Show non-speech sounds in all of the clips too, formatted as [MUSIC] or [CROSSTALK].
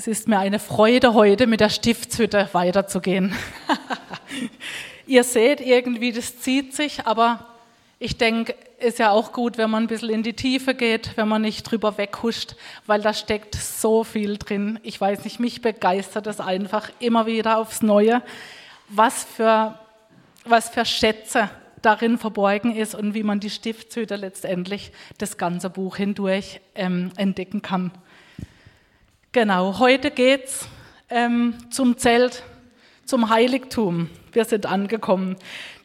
Es ist mir eine Freude, heute mit der Stiftshütte weiterzugehen. [LAUGHS] Ihr seht irgendwie, das zieht sich, aber ich denke, ist ja auch gut, wenn man ein bisschen in die Tiefe geht, wenn man nicht drüber weghuscht, weil da steckt so viel drin. Ich weiß nicht, mich begeistert es einfach immer wieder aufs Neue, was für, was für Schätze darin verborgen ist und wie man die Stiftshüte letztendlich das ganze Buch hindurch ähm, entdecken kann. Genau, heute geht's ähm, zum Zelt, zum Heiligtum. Wir sind angekommen.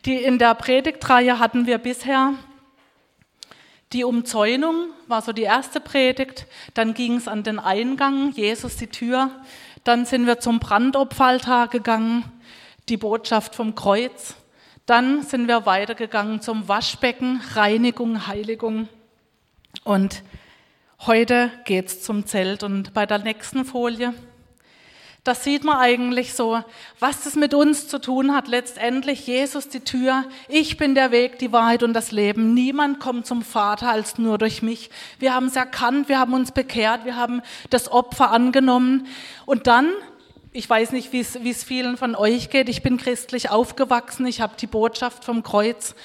Die, in der Predigtreihe hatten wir bisher die Umzäunung, war so die erste Predigt. Dann ging es an den Eingang, Jesus die Tür. Dann sind wir zum Brandopferaltar gegangen, die Botschaft vom Kreuz. Dann sind wir weitergegangen zum Waschbecken, Reinigung, Heiligung. Und heute geht es zum Zelt. Und bei der nächsten Folie da sieht man eigentlich so, was das mit uns zu tun hat. Letztendlich Jesus die Tür. Ich bin der Weg, die Wahrheit und das Leben. Niemand kommt zum Vater als nur durch mich. Wir haben es erkannt, wir haben uns bekehrt, wir haben das Opfer angenommen. Und dann, ich weiß nicht, wie es vielen von euch geht, ich bin christlich aufgewachsen, ich habe die Botschaft vom Kreuz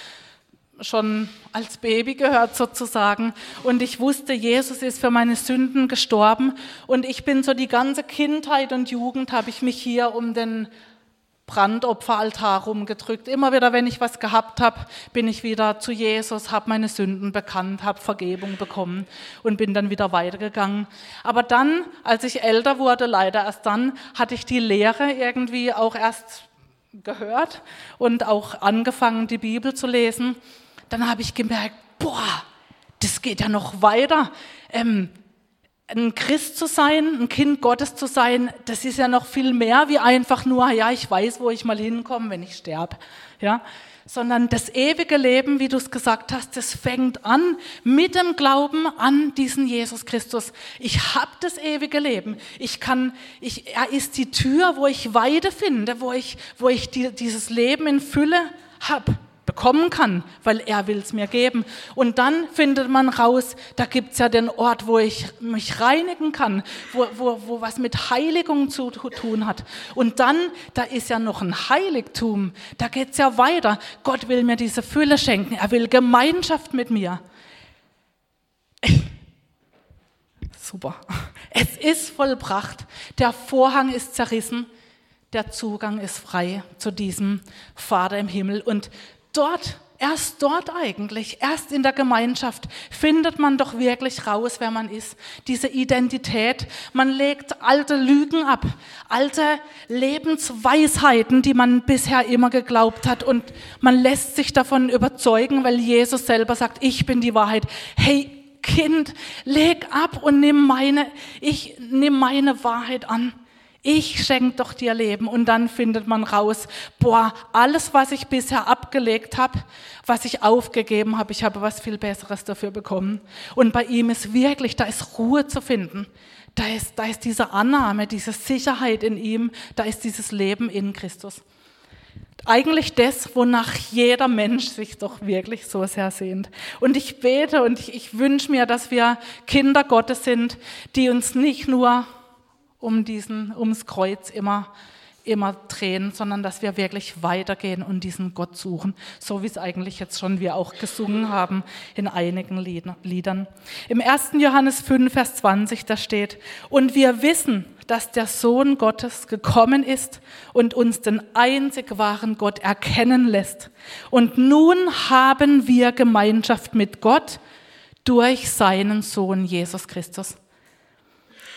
schon als Baby gehört sozusagen. Und ich wusste, Jesus ist für meine Sünden gestorben. Und ich bin so die ganze Kindheit und Jugend habe ich mich hier um den Brandopferaltar rumgedrückt. Immer wieder, wenn ich was gehabt habe, bin ich wieder zu Jesus, habe meine Sünden bekannt, habe Vergebung bekommen und bin dann wieder weitergegangen. Aber dann, als ich älter wurde, leider erst dann, hatte ich die Lehre irgendwie auch erst gehört und auch angefangen, die Bibel zu lesen dann habe ich gemerkt, boah, das geht ja noch weiter. Ähm, ein Christ zu sein, ein Kind Gottes zu sein, das ist ja noch viel mehr wie einfach nur, ja, ich weiß, wo ich mal hinkomme, wenn ich sterbe. Ja, sondern das ewige Leben, wie du es gesagt hast, das fängt an mit dem Glauben an diesen Jesus Christus. Ich habe das ewige Leben. Ich kann, ich, er ist die Tür, wo ich Weide finde, wo ich, wo ich die, dieses Leben in Fülle habe bekommen kann, weil er will es mir geben. Und dann findet man raus, da gibt es ja den Ort, wo ich mich reinigen kann, wo, wo, wo was mit Heiligung zu tun hat. Und dann, da ist ja noch ein Heiligtum, da geht es ja weiter. Gott will mir diese Fülle schenken, er will Gemeinschaft mit mir. [LAUGHS] Super. Es ist vollbracht. Der Vorhang ist zerrissen. Der Zugang ist frei zu diesem Vater im Himmel. Und Dort, erst dort eigentlich, erst in der Gemeinschaft findet man doch wirklich raus, wer man ist. Diese Identität. Man legt alte Lügen ab, alte Lebensweisheiten, die man bisher immer geglaubt hat und man lässt sich davon überzeugen, weil Jesus selber sagt, ich bin die Wahrheit. Hey, Kind, leg ab und nimm meine, ich nimm meine Wahrheit an. Ich schenke doch dir Leben und dann findet man raus, boah, alles, was ich bisher abgelegt habe, was ich aufgegeben habe, ich habe was viel Besseres dafür bekommen. Und bei ihm ist wirklich, da ist Ruhe zu finden. Da ist, da ist diese Annahme, diese Sicherheit in ihm, da ist dieses Leben in Christus. Eigentlich das, wonach jeder Mensch sich doch wirklich so sehr sehnt. Und ich bete und ich, ich wünsche mir, dass wir Kinder Gottes sind, die uns nicht nur um diesen, ums Kreuz immer, immer drehen, sondern dass wir wirklich weitergehen und diesen Gott suchen, so wie es eigentlich jetzt schon wir auch gesungen haben in einigen Liedern. Im 1. Johannes 5, Vers 20, da steht, und wir wissen, dass der Sohn Gottes gekommen ist und uns den einzig wahren Gott erkennen lässt. Und nun haben wir Gemeinschaft mit Gott durch seinen Sohn Jesus Christus.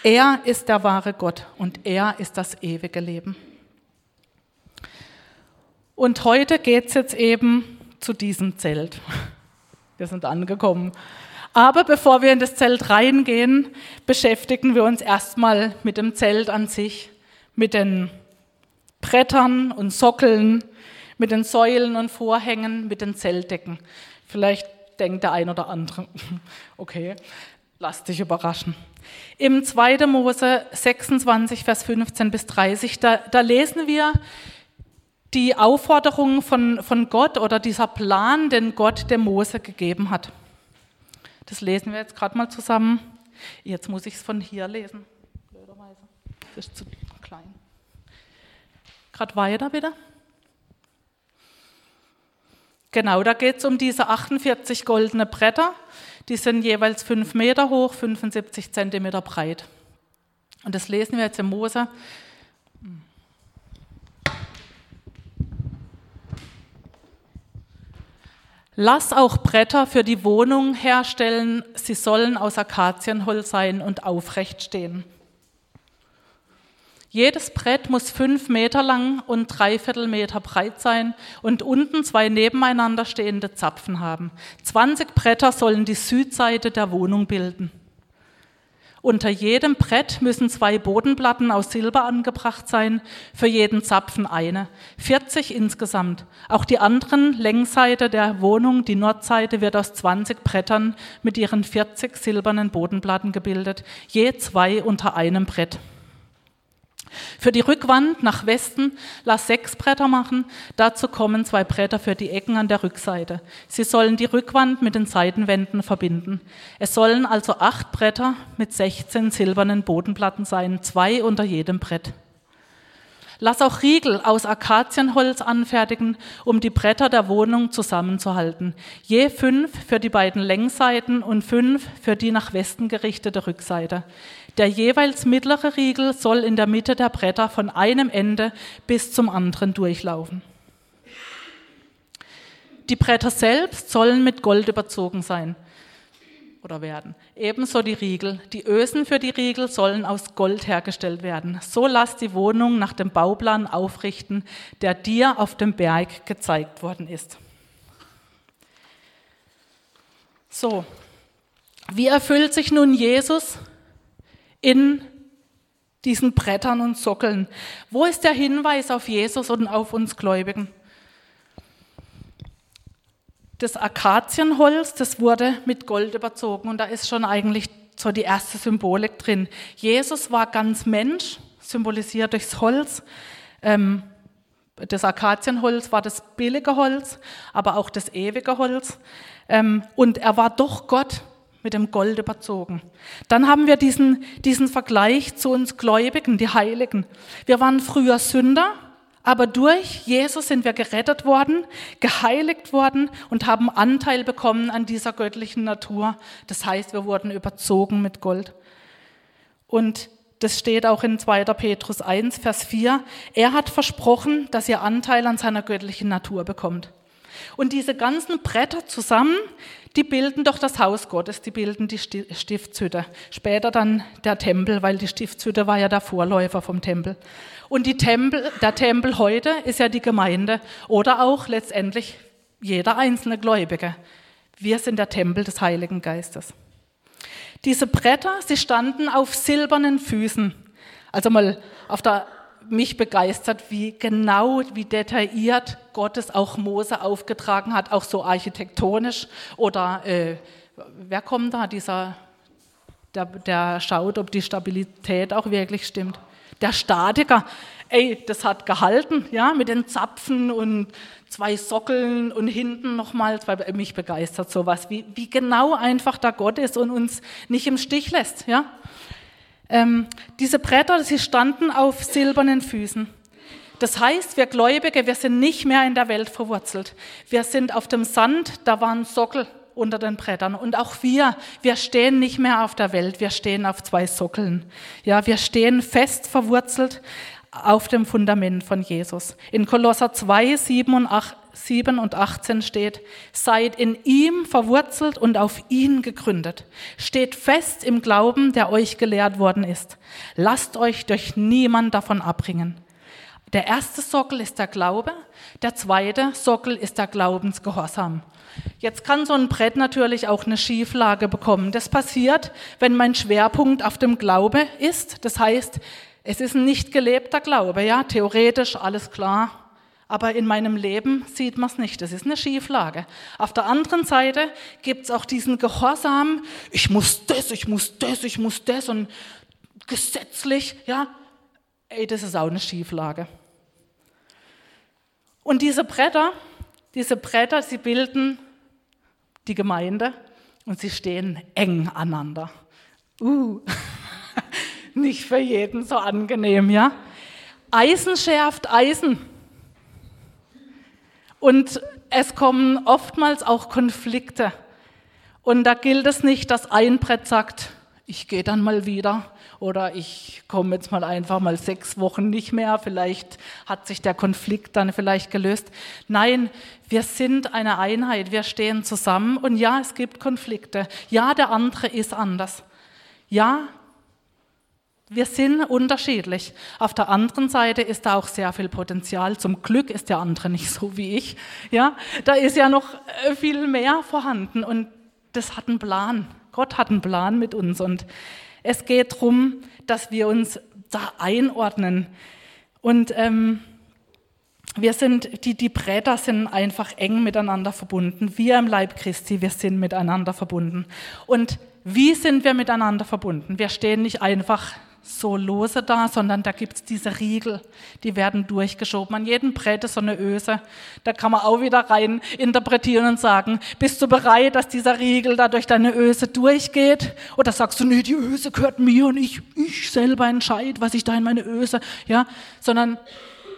Er ist der wahre Gott und er ist das ewige Leben. Und heute geht es jetzt eben zu diesem Zelt. [LAUGHS] Wir sind angekommen. Aber bevor wir in das Zelt reingehen, beschäftigen wir uns erstmal mit dem Zelt an sich, mit den Brettern und Sockeln, mit den Säulen und Vorhängen, mit den Zeltdecken. Vielleicht denkt der ein oder andere, [LAUGHS] okay, lass dich überraschen. Im 2. Mose 26, Vers 15 bis 30, da, da lesen wir die Aufforderung von, von Gott oder dieser Plan, den Gott dem Mose gegeben hat. Das lesen wir jetzt gerade mal zusammen. Jetzt muss ich es von hier lesen. Blöderweise. das ist zu klein. Gerade weiter bitte. Genau, da geht es um diese 48 goldene Bretter. Die sind jeweils 5 Meter hoch, 75 Zentimeter breit. Und das lesen wir jetzt im Mose. Lass auch Bretter für die Wohnung herstellen, sie sollen aus Akazienholz sein und aufrecht stehen. Jedes Brett muss fünf Meter lang und dreiviertel Meter breit sein und unten zwei nebeneinander stehende Zapfen haben. 20 Bretter sollen die Südseite der Wohnung bilden. Unter jedem Brett müssen zwei Bodenplatten aus Silber angebracht sein, für jeden Zapfen eine. 40 insgesamt. Auch die anderen Längsseite der Wohnung, die Nordseite, wird aus 20 Brettern mit ihren 40 silbernen Bodenplatten gebildet, je zwei unter einem Brett. Für die Rückwand nach Westen lass sechs Bretter machen. Dazu kommen zwei Bretter für die Ecken an der Rückseite. Sie sollen die Rückwand mit den Seitenwänden verbinden. Es sollen also acht Bretter mit 16 silbernen Bodenplatten sein, zwei unter jedem Brett. Lass auch Riegel aus Akazienholz anfertigen, um die Bretter der Wohnung zusammenzuhalten. Je fünf für die beiden Längsseiten und fünf für die nach Westen gerichtete Rückseite. Der jeweils mittlere Riegel soll in der Mitte der Bretter von einem Ende bis zum anderen durchlaufen. Die Bretter selbst sollen mit Gold überzogen sein oder werden. Ebenso die Riegel. Die Ösen für die Riegel sollen aus Gold hergestellt werden. So lass die Wohnung nach dem Bauplan aufrichten, der dir auf dem Berg gezeigt worden ist. So, wie erfüllt sich nun Jesus in diesen Brettern und Sockeln? Wo ist der Hinweis auf Jesus und auf uns Gläubigen? Das Akazienholz, das wurde mit Gold überzogen und da ist schon eigentlich so die erste Symbolik drin. Jesus war ganz Mensch, symbolisiert durchs Holz. Ähm, das Akazienholz war das billige Holz, aber auch das ewige Holz. Ähm, und er war doch Gott mit dem Gold überzogen. Dann haben wir diesen, diesen Vergleich zu uns Gläubigen, die Heiligen. Wir waren früher Sünder, aber durch Jesus sind wir gerettet worden, geheiligt worden und haben Anteil bekommen an dieser göttlichen Natur. Das heißt, wir wurden überzogen mit Gold. Und das steht auch in 2. Petrus 1, Vers 4. Er hat versprochen, dass ihr Anteil an seiner göttlichen Natur bekommt. Und diese ganzen Bretter zusammen, die bilden doch das Haus Gottes, die bilden die Stiftshütte. Später dann der Tempel, weil die Stiftshütte war ja der Vorläufer vom Tempel. Und Tempel, der Tempel heute ist ja die Gemeinde oder auch letztendlich jeder einzelne Gläubige. Wir sind der Tempel des Heiligen Geistes. Diese Bretter, sie standen auf silbernen Füßen. Also mal auf der mich begeistert, wie genau, wie detailliert Gott es auch Mose aufgetragen hat, auch so architektonisch. Oder äh, wer kommt da, dieser, der, der schaut, ob die Stabilität auch wirklich stimmt. Der Statiker, ey, das hat gehalten, ja, mit den Zapfen und zwei Sockeln und hinten nochmal, mich begeistert sowas, wie, wie genau einfach da Gott ist und uns nicht im Stich lässt, ja. Ähm, diese Bretter, sie standen auf silbernen Füßen. Das heißt, wir Gläubige, wir sind nicht mehr in der Welt verwurzelt. Wir sind auf dem Sand, da waren Sockel unter den Brettern. Und auch wir, wir stehen nicht mehr auf der Welt, wir stehen auf zwei Sockeln. Ja, wir stehen fest verwurzelt auf dem Fundament von Jesus. In Kolosser 2, 7 und 8, 7 und 18 steht, seid in ihm verwurzelt und auf ihn gegründet. Steht fest im Glauben, der euch gelehrt worden ist. Lasst euch durch niemand davon abbringen. Der erste Sockel ist der Glaube, der zweite Sockel ist der Glaubensgehorsam. Jetzt kann so ein Brett natürlich auch eine Schieflage bekommen. Das passiert, wenn mein Schwerpunkt auf dem Glaube ist. Das heißt, es ist ein nicht gelebter Glaube, ja, theoretisch alles klar, aber in meinem Leben sieht man es nicht. Das ist eine Schieflage. Auf der anderen Seite gibt es auch diesen Gehorsam, ich muss das, ich muss das, ich muss das und gesetzlich, ja, ey, das ist auch eine Schieflage. Und diese Bretter, diese Bretter, sie bilden die Gemeinde und sie stehen eng aneinander. Uh. [LAUGHS] nicht für jeden so angenehm, ja. Eisen schärft Eisen. Und es kommen oftmals auch Konflikte. Und da gilt es nicht, dass ein Brett sagt, ich gehe dann mal wieder oder ich komme jetzt mal einfach mal sechs Wochen nicht mehr, vielleicht hat sich der Konflikt dann vielleicht gelöst. Nein, wir sind eine Einheit, wir stehen zusammen und ja, es gibt Konflikte. Ja, der andere ist anders. Ja, wir sind unterschiedlich. Auf der anderen Seite ist da auch sehr viel Potenzial. Zum Glück ist der andere nicht so wie ich. Ja, da ist ja noch äh, viel mehr vorhanden und das hat einen Plan. Gott hat einen Plan mit uns und es geht darum, dass wir uns da einordnen. Und ähm, wir sind, die, die Bretter sind einfach eng miteinander verbunden. Wir im Leib Christi, wir sind miteinander verbunden. Und wie sind wir miteinander verbunden? Wir stehen nicht einfach so lose da, sondern da gibt es diese Riegel, die werden durchgeschoben. An jedem Brett ist so eine Öse. Da kann man auch wieder rein interpretieren und sagen, bist du bereit, dass dieser Riegel da durch deine Öse durchgeht? Oder sagst du, nee, die Öse gehört mir und ich, ich selber entscheide, was ich da in meine Öse, ja? Sondern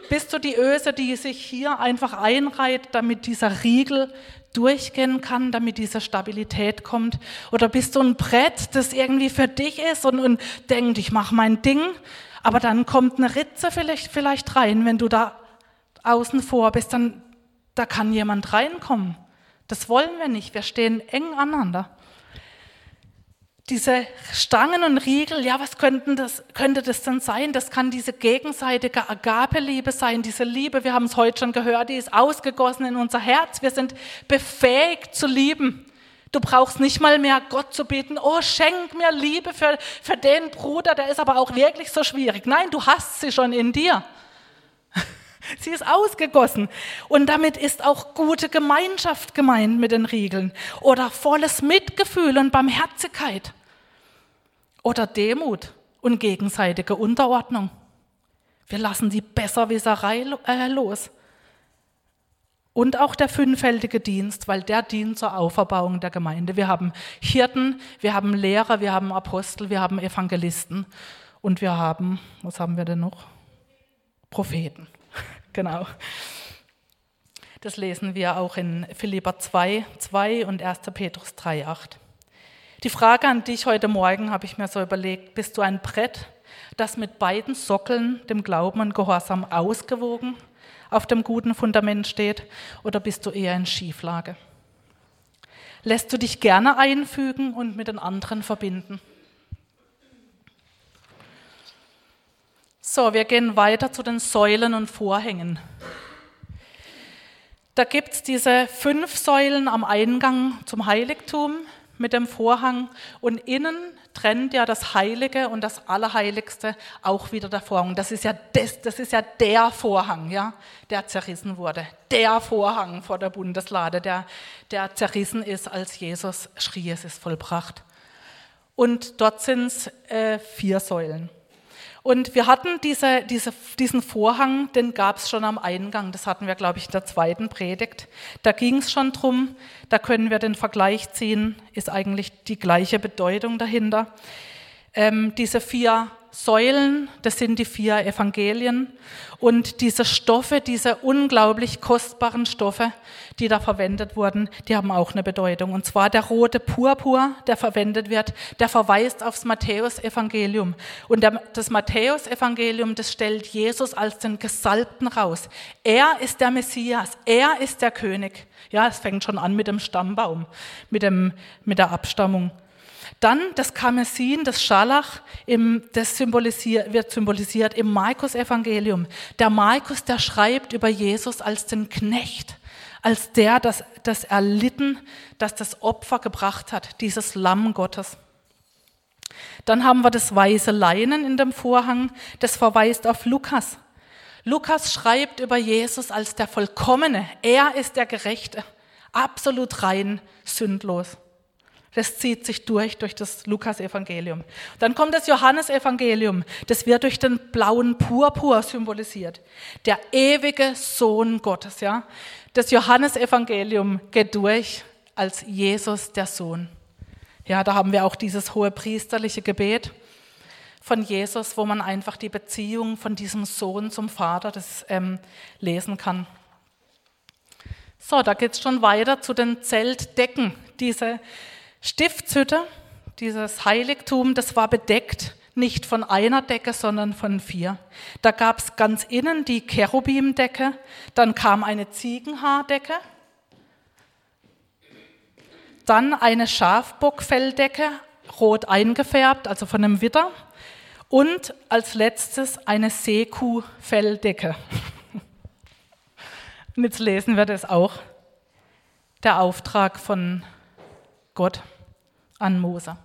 bist du die Öse, die sich hier einfach einreiht, damit dieser Riegel durchgehen kann, damit diese Stabilität kommt? Oder bist du ein Brett, das irgendwie für dich ist und, und denkt, ich mache mein Ding, aber dann kommt eine Ritze vielleicht, vielleicht rein, wenn du da außen vor bist, dann da kann jemand reinkommen. Das wollen wir nicht. Wir stehen eng aneinander diese Stangen und Riegel, ja, was könnten das, könnte das denn sein? Das kann diese gegenseitige Agape-Liebe sein, diese Liebe, wir haben es heute schon gehört, die ist ausgegossen in unser Herz. Wir sind befähigt zu lieben. Du brauchst nicht mal mehr Gott zu beten, oh, schenk mir Liebe für, für den Bruder, der ist aber auch wirklich so schwierig. Nein, du hast sie schon in dir. Sie ist ausgegossen. Und damit ist auch gute Gemeinschaft gemeint mit den Riegeln. Oder volles Mitgefühl und Barmherzigkeit. Oder Demut und gegenseitige Unterordnung. Wir lassen die Besserwisserei äh, los. Und auch der fünffältige Dienst, weil der dient zur Auferbauung der Gemeinde. Wir haben Hirten, wir haben Lehrer, wir haben Apostel, wir haben Evangelisten und wir haben, was haben wir denn noch? Propheten. Genau. Das lesen wir auch in Philippa 2, 2 und 1. Petrus 3, 8. Die Frage an dich heute Morgen habe ich mir so überlegt, bist du ein Brett, das mit beiden Sockeln, dem Glauben und Gehorsam, ausgewogen auf dem guten Fundament steht, oder bist du eher in Schieflage? Lässt du dich gerne einfügen und mit den anderen verbinden? So, wir gehen weiter zu den Säulen und Vorhängen. Da gibt es diese fünf Säulen am Eingang zum Heiligtum mit dem Vorhang und innen trennt ja das Heilige und das Allerheiligste auch wieder der Vorhang. Das ist ja, das, das ist ja der Vorhang, ja, der zerrissen wurde. Der Vorhang vor der Bundeslade, der, der zerrissen ist, als Jesus schrie, es ist vollbracht. Und dort sind es äh, vier Säulen. Und wir hatten diese, diese, diesen Vorhang, den gab es schon am Eingang. Das hatten wir, glaube ich, in der zweiten Predigt. Da ging es schon drum. Da können wir den Vergleich ziehen. Ist eigentlich die gleiche Bedeutung dahinter. Ähm, diese vier Säulen, das sind die vier Evangelien. Und diese Stoffe, diese unglaublich kostbaren Stoffe, die da verwendet wurden, die haben auch eine Bedeutung. Und zwar der rote Purpur, der verwendet wird, der verweist aufs Matthäusevangelium. Und das Matthäusevangelium, das stellt Jesus als den Gesalbten raus. Er ist der Messias, er ist der König. Ja, es fängt schon an mit dem Stammbaum, mit, dem, mit der Abstammung. Dann das Karmesin, das Scharlach, das symbolisiert, wird symbolisiert im Markus-Evangelium. Der Markus, der schreibt über Jesus als den Knecht, als der, das, das erlitten, das das Opfer gebracht hat, dieses Lamm Gottes. Dann haben wir das weiße Leinen in dem Vorhang, das verweist auf Lukas. Lukas schreibt über Jesus als der Vollkommene. Er ist der Gerechte, absolut rein, sündlos. Das zieht sich durch, durch das Lukas-Evangelium. Dann kommt das Johannesevangelium. Das wird durch den blauen Purpur symbolisiert. Der ewige Sohn Gottes, ja. Das Johannesevangelium geht durch als Jesus der Sohn. Ja, da haben wir auch dieses hohe priesterliche Gebet. von Jesus, wo man einfach die Beziehung von diesem Sohn zum Vater das ähm, lesen kann. So, da geht es schon weiter zu den Zeltdecken. Diese Stiftshütte, dieses Heiligtum, das war bedeckt nicht von einer Decke, sondern von vier. Da gab es ganz innen die Cherubimdecke, dann kam eine Ziegenhaardecke, dann eine Schafbockfelldecke, rot eingefärbt, also von einem Witter, und als letztes eine Seekuhfelldecke. Und [LAUGHS] jetzt lesen wir das auch. Der Auftrag von Gott an Mose.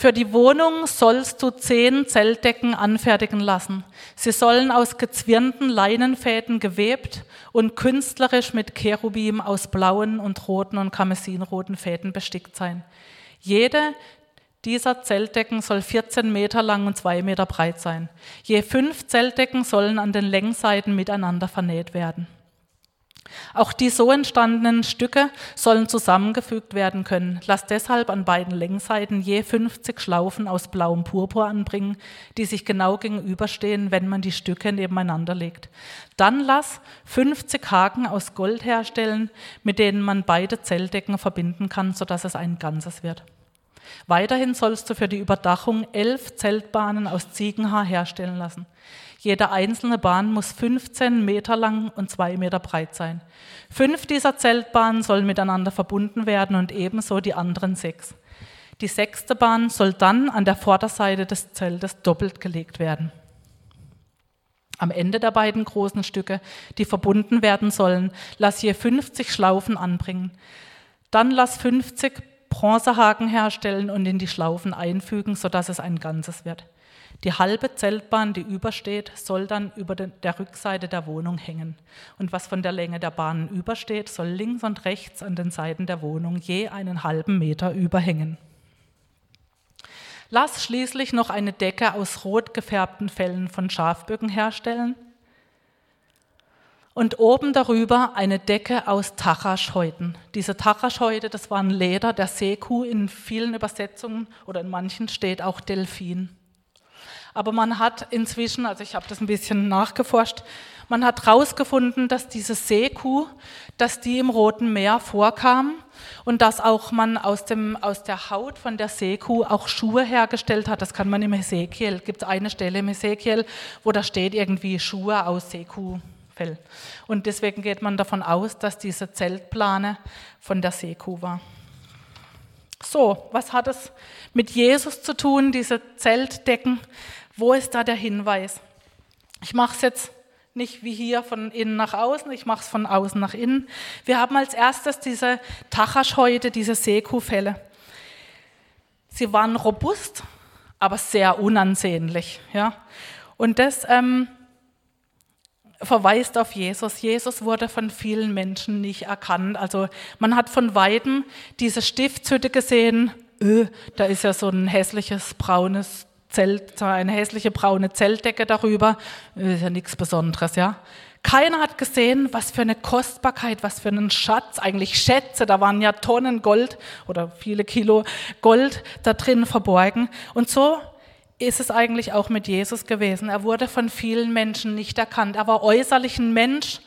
Für die Wohnung sollst du zehn Zeltdecken anfertigen lassen. Sie sollen aus gezwirnten Leinenfäden gewebt und künstlerisch mit Cherubim aus blauen und roten und karmesinroten Fäden bestickt sein. Jede dieser Zeltdecken soll 14 Meter lang und 2 Meter breit sein. Je fünf Zeltdecken sollen an den Längsseiten miteinander vernäht werden. Auch die so entstandenen Stücke sollen zusammengefügt werden können. Lass deshalb an beiden Längsseiten je 50 Schlaufen aus blauem Purpur anbringen, die sich genau gegenüberstehen, wenn man die Stücke nebeneinander legt. Dann lass 50 Haken aus Gold herstellen, mit denen man beide Zeltdecken verbinden kann, sodass es ein Ganzes wird. Weiterhin sollst du für die Überdachung elf Zeltbahnen aus Ziegenhaar herstellen lassen. Jede einzelne Bahn muss 15 Meter lang und zwei Meter breit sein. Fünf dieser Zeltbahnen sollen miteinander verbunden werden und ebenso die anderen sechs. Die sechste Bahn soll dann an der Vorderseite des Zeltes doppelt gelegt werden. Am Ende der beiden großen Stücke, die verbunden werden sollen, lass je 50 Schlaufen anbringen. Dann lass 50 Bronzehaken herstellen und in die Schlaufen einfügen, sodass es ein Ganzes wird. Die halbe Zeltbahn, die übersteht, soll dann über der Rückseite der Wohnung hängen. Und was von der Länge der Bahnen übersteht, soll links und rechts an den Seiten der Wohnung je einen halben Meter überhängen. Lass schließlich noch eine Decke aus rot gefärbten Fellen von Schafböcken herstellen und oben darüber eine Decke aus Tachaschhäuten. Diese Tachaschhäute, das waren Leder der Seekuh, in vielen Übersetzungen oder in manchen steht auch Delfin. Aber man hat inzwischen, also ich habe das ein bisschen nachgeforscht, man hat herausgefunden, dass diese Seekuh, dass die im Roten Meer vorkam und dass auch man aus, dem, aus der Haut von der Seekuh auch Schuhe hergestellt hat. Das kann man im Ezekiel, gibt es eine Stelle im Ezekiel, wo da steht irgendwie Schuhe aus Seekuh. Fell. Und deswegen geht man davon aus, dass diese Zeltplane von der Seekuh war. So, was hat es mit Jesus zu tun, diese Zeltdecken? Wo ist da der Hinweis? Ich mache es jetzt nicht wie hier von innen nach außen, ich mache es von außen nach innen. Wir haben als erstes diese Tachaschhäute, diese Seekuhfelle. Sie waren robust, aber sehr unansehnlich. Ja? Und das ähm, verweist auf Jesus. Jesus wurde von vielen Menschen nicht erkannt. Also man hat von weitem diese Stiftshütte gesehen. Öh, da ist ja so ein hässliches braunes Zelt, eine hässliche braune Zeltdecke darüber. Ist ja nichts Besonderes, ja. Keiner hat gesehen, was für eine Kostbarkeit, was für einen Schatz, eigentlich Schätze, da waren ja Tonnen Gold oder viele Kilo Gold da drin verborgen. Und so ist es eigentlich auch mit Jesus gewesen. Er wurde von vielen Menschen nicht erkannt. Er war äußerlich ein Mensch,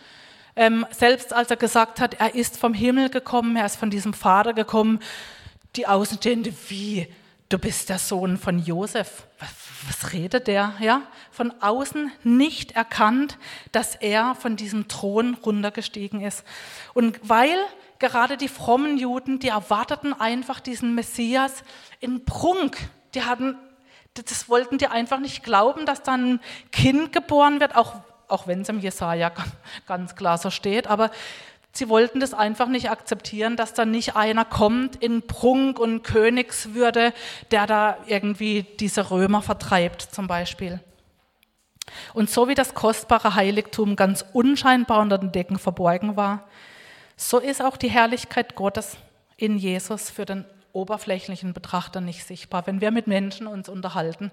ähm, selbst als er gesagt hat, er ist vom Himmel gekommen, er ist von diesem Vater gekommen. Die Außenstehende, wie? Du bist der Sohn von Josef. Was, was redet der? Ja, von außen nicht erkannt, dass er von diesem Thron runtergestiegen ist. Und weil gerade die frommen Juden, die erwarteten einfach diesen Messias in Prunk. Die hatten das wollten die einfach nicht glauben, dass dann ein Kind geboren wird, auch, auch wenn es im Jesaja ganz klar so steht, aber sie wollten das einfach nicht akzeptieren, dass dann nicht einer kommt in Prunk und Königswürde, der da irgendwie diese Römer vertreibt, zum Beispiel. Und so wie das kostbare Heiligtum ganz unscheinbar unter den Decken verborgen war, so ist auch die Herrlichkeit Gottes in Jesus für den oberflächlichen Betrachter nicht sichtbar. Wenn wir mit Menschen uns unterhalten,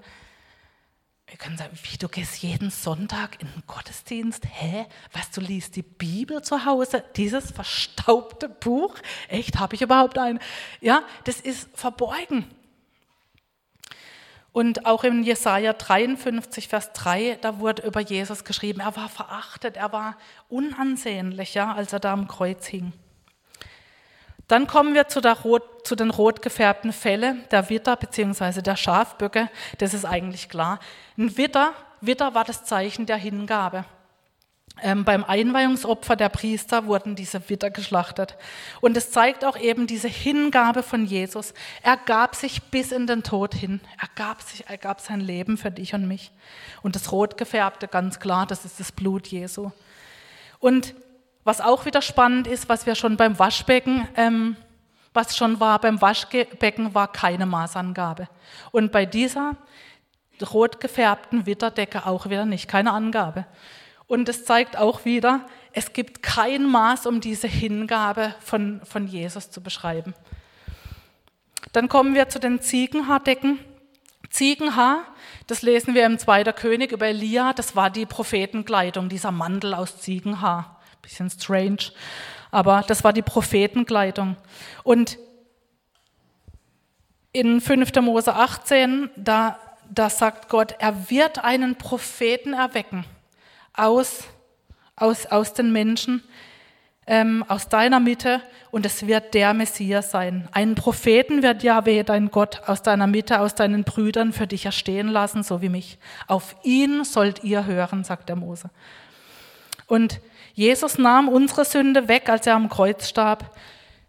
wir können sagen, wie du gehst jeden Sonntag in den Gottesdienst? Hä? Was, du liest die Bibel zu Hause? Dieses verstaubte Buch? Echt, habe ich überhaupt einen? Ja, das ist verborgen. Und auch in Jesaja 53, Vers 3, da wurde über Jesus geschrieben, er war verachtet, er war unansehnlich, als er da am Kreuz hing. Dann kommen wir zu, rot, zu den rot gefärbten Felle der Witter bzw. der Schafböcke. Das ist eigentlich klar. Ein Witter, Witter war das Zeichen der Hingabe. Ähm, beim Einweihungsopfer der Priester wurden diese Witter geschlachtet. Und es zeigt auch eben diese Hingabe von Jesus. Er gab sich bis in den Tod hin. Er gab sich, er gab sein Leben für dich und mich. Und das rot gefärbte, ganz klar, das ist das Blut Jesu. Und was auch wieder spannend ist, was wir schon beim Waschbecken, ähm, was schon war beim Waschbecken, war keine Maßangabe. Und bei dieser rot gefärbten Witterdecke auch wieder nicht, keine Angabe. Und es zeigt auch wieder, es gibt kein Maß, um diese Hingabe von, von Jesus zu beschreiben. Dann kommen wir zu den Ziegenhaardecken. Ziegenhaar, das lesen wir im Zweiter König über Elia, das war die Prophetenkleidung, dieser Mantel aus Ziegenhaar. Bisschen strange, aber das war die Prophetenkleidung. Und in 5. Mose 18, da, da sagt Gott, er wird einen Propheten erwecken aus, aus, aus den Menschen, ähm, aus deiner Mitte und es wird der Messias sein. Einen Propheten wird Jahwe, dein Gott, aus deiner Mitte, aus deinen Brüdern für dich erstehen lassen, so wie mich. Auf ihn sollt ihr hören, sagt der Mose. Und Jesus nahm unsere Sünde weg, als er am Kreuz starb.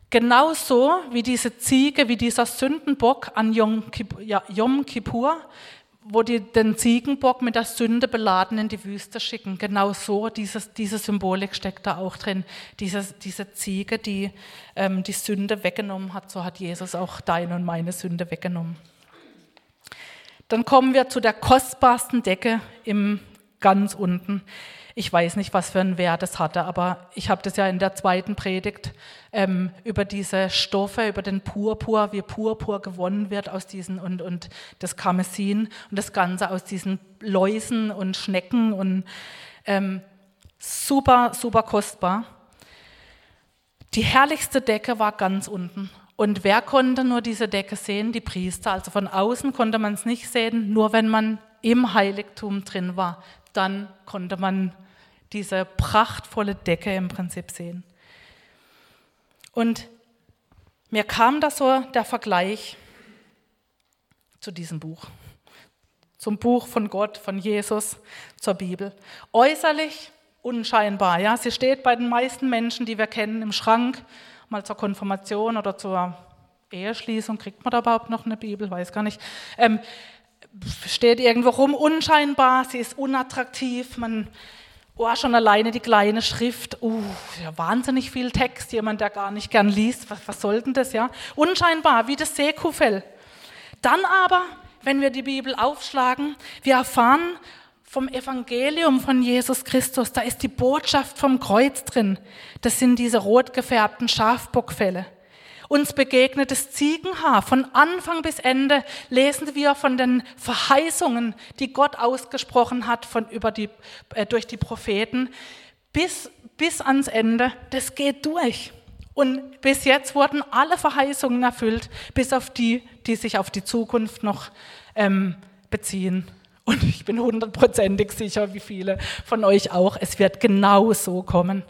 Genauso wie diese Ziege, wie dieser Sündenbock an Yom Kippur, wo die den Ziegenbock mit der Sünde beladen in die Wüste schicken. Genau so, dieses, diese Symbolik steckt da auch drin. Diese, diese Ziege, die ähm, die Sünde weggenommen hat, so hat Jesus auch deine und meine Sünde weggenommen. Dann kommen wir zu der kostbarsten Decke im ganz unten. Ich weiß nicht, was für einen Wert es hatte, aber ich habe das ja in der zweiten Predigt ähm, über diese Stoffe, über den Purpur, wie Purpur gewonnen wird aus diesen und, und das Karmesin und das Ganze aus diesen Läusen und Schnecken und ähm, super, super kostbar. Die herrlichste Decke war ganz unten. Und wer konnte nur diese Decke sehen? Die Priester. Also von außen konnte man es nicht sehen, nur wenn man im Heiligtum drin war dann konnte man diese prachtvolle Decke im Prinzip sehen. Und mir kam da so der Vergleich zu diesem Buch, zum Buch von Gott, von Jesus, zur Bibel. Äußerlich unscheinbar, ja, sie steht bei den meisten Menschen, die wir kennen, im Schrank, mal zur Konfirmation oder zur Eheschließung, kriegt man da überhaupt noch eine Bibel, weiß gar nicht. Ähm, steht irgendwo rum, unscheinbar, sie ist unattraktiv, man, oh, schon alleine die kleine Schrift, uh, ja, wahnsinnig viel Text, jemand, der gar nicht gern liest, was, was soll denn das, ja? Unscheinbar, wie das Seekuhfell. Dann aber, wenn wir die Bibel aufschlagen, wir erfahren vom Evangelium von Jesus Christus, da ist die Botschaft vom Kreuz drin. Das sind diese rot gefärbten Schafbockfelle. Uns begegnet das Ziegenhaar. Von Anfang bis Ende lesen wir von den Verheißungen, die Gott ausgesprochen hat von, über die, äh, durch die Propheten, bis, bis ans Ende. Das geht durch. Und bis jetzt wurden alle Verheißungen erfüllt, bis auf die, die sich auf die Zukunft noch ähm, beziehen. Und ich bin hundertprozentig sicher, wie viele von euch auch, es wird genau so kommen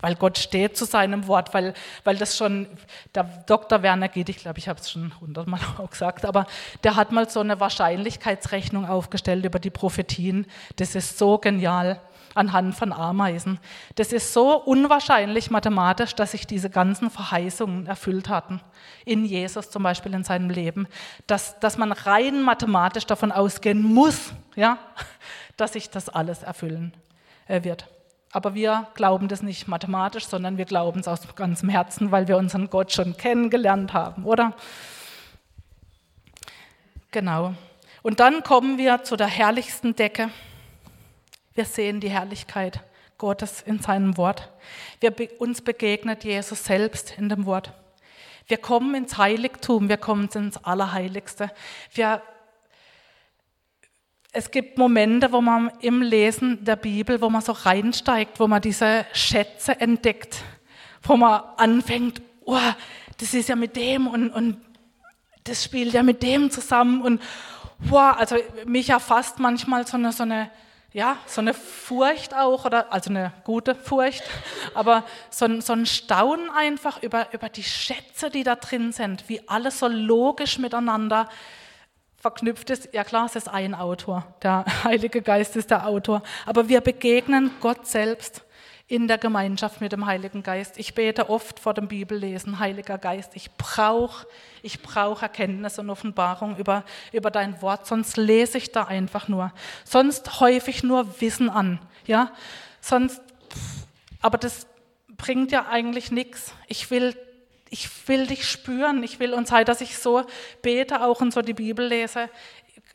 weil Gott steht zu seinem Wort, weil, weil das schon, der Dr. Werner geht, ich glaube, ich habe es schon hundertmal [LAUGHS] auch gesagt, aber der hat mal so eine Wahrscheinlichkeitsrechnung aufgestellt über die Prophetien. Das ist so genial anhand von Ameisen. Das ist so unwahrscheinlich mathematisch, dass sich diese ganzen Verheißungen erfüllt hatten. In Jesus zum Beispiel in seinem Leben. Dass, dass man rein mathematisch davon ausgehen muss, ja, [LAUGHS] dass sich das alles erfüllen äh, wird. Aber wir glauben das nicht mathematisch, sondern wir glauben es aus ganzem Herzen, weil wir unseren Gott schon kennengelernt haben, oder? Genau. Und dann kommen wir zu der herrlichsten Decke. Wir sehen die Herrlichkeit Gottes in seinem Wort. Wir, uns begegnet Jesus selbst in dem Wort. Wir kommen ins Heiligtum, wir kommen ins Allerheiligste. Wir es gibt Momente, wo man im Lesen der Bibel, wo man so reinsteigt, wo man diese Schätze entdeckt, wo man anfängt, oh, das ist ja mit dem und, und das spielt ja mit dem zusammen und wow, also mich erfasst manchmal so eine, so eine, ja, so eine Furcht auch, oder, also eine gute Furcht, aber so ein, so ein Staunen einfach über, über die Schätze, die da drin sind, wie alles so logisch miteinander verknüpft ist. Ja klar, es ist ein Autor, der [LAUGHS] Heilige Geist ist der Autor, aber wir begegnen Gott selbst in der Gemeinschaft mit dem Heiligen Geist. Ich bete oft vor dem Bibellesen, Heiliger Geist, ich brauche ich brauch Erkenntnis und Offenbarung über, über dein Wort, sonst lese ich da einfach nur. Sonst häufig nur Wissen an. Ja? Sonst, aber das bringt ja eigentlich nichts. Ich will, ich will dich spüren. Ich will, und sei, dass ich so bete auch und so die Bibel lese,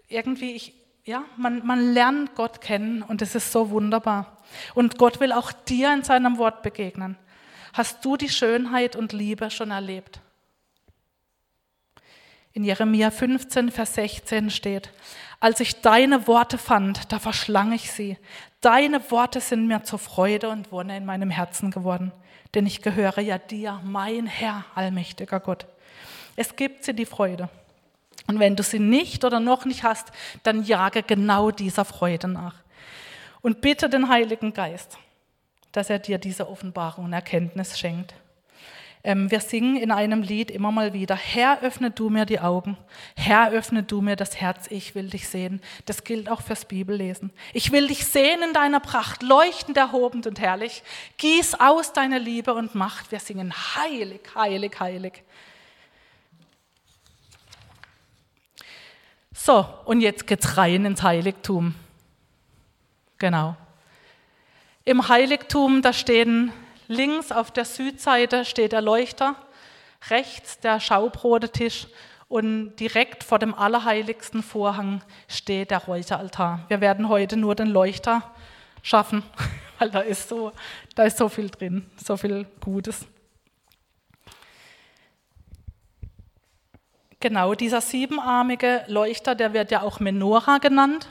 irgendwie, ich, ja, man, man lernt Gott kennen und es ist so wunderbar. Und Gott will auch dir in seinem Wort begegnen. Hast du die Schönheit und Liebe schon erlebt? In Jeremia 15, Vers 16 steht, als ich deine Worte fand, da verschlang ich sie. Deine Worte sind mir zur Freude und Wonne in meinem Herzen geworden, denn ich gehöre ja dir, mein Herr, allmächtiger Gott. Es gibt sie die Freude. Und wenn du sie nicht oder noch nicht hast, dann jage genau dieser Freude nach. Und bitte den Heiligen Geist, dass er dir diese Offenbarung und Erkenntnis schenkt. Ähm, wir singen in einem Lied immer mal wieder, Herr, öffne du mir die Augen, Herr, öffne du mir das Herz, ich will dich sehen. Das gilt auch fürs Bibellesen. Ich will dich sehen in deiner Pracht, leuchtend, erhobend und herrlich. Gieß aus deine Liebe und Macht. Wir singen heilig, heilig, heilig. So, und jetzt geht's rein ins Heiligtum. Genau. Im Heiligtum, da stehen links auf der Südseite steht der Leuchter, rechts der Schaubrotetisch und direkt vor dem allerheiligsten Vorhang steht der Räucheraltar. Wir werden heute nur den Leuchter schaffen, [LAUGHS] weil da ist so, da ist so viel drin, so viel Gutes. Genau, dieser siebenarmige Leuchter, der wird ja auch Menora genannt.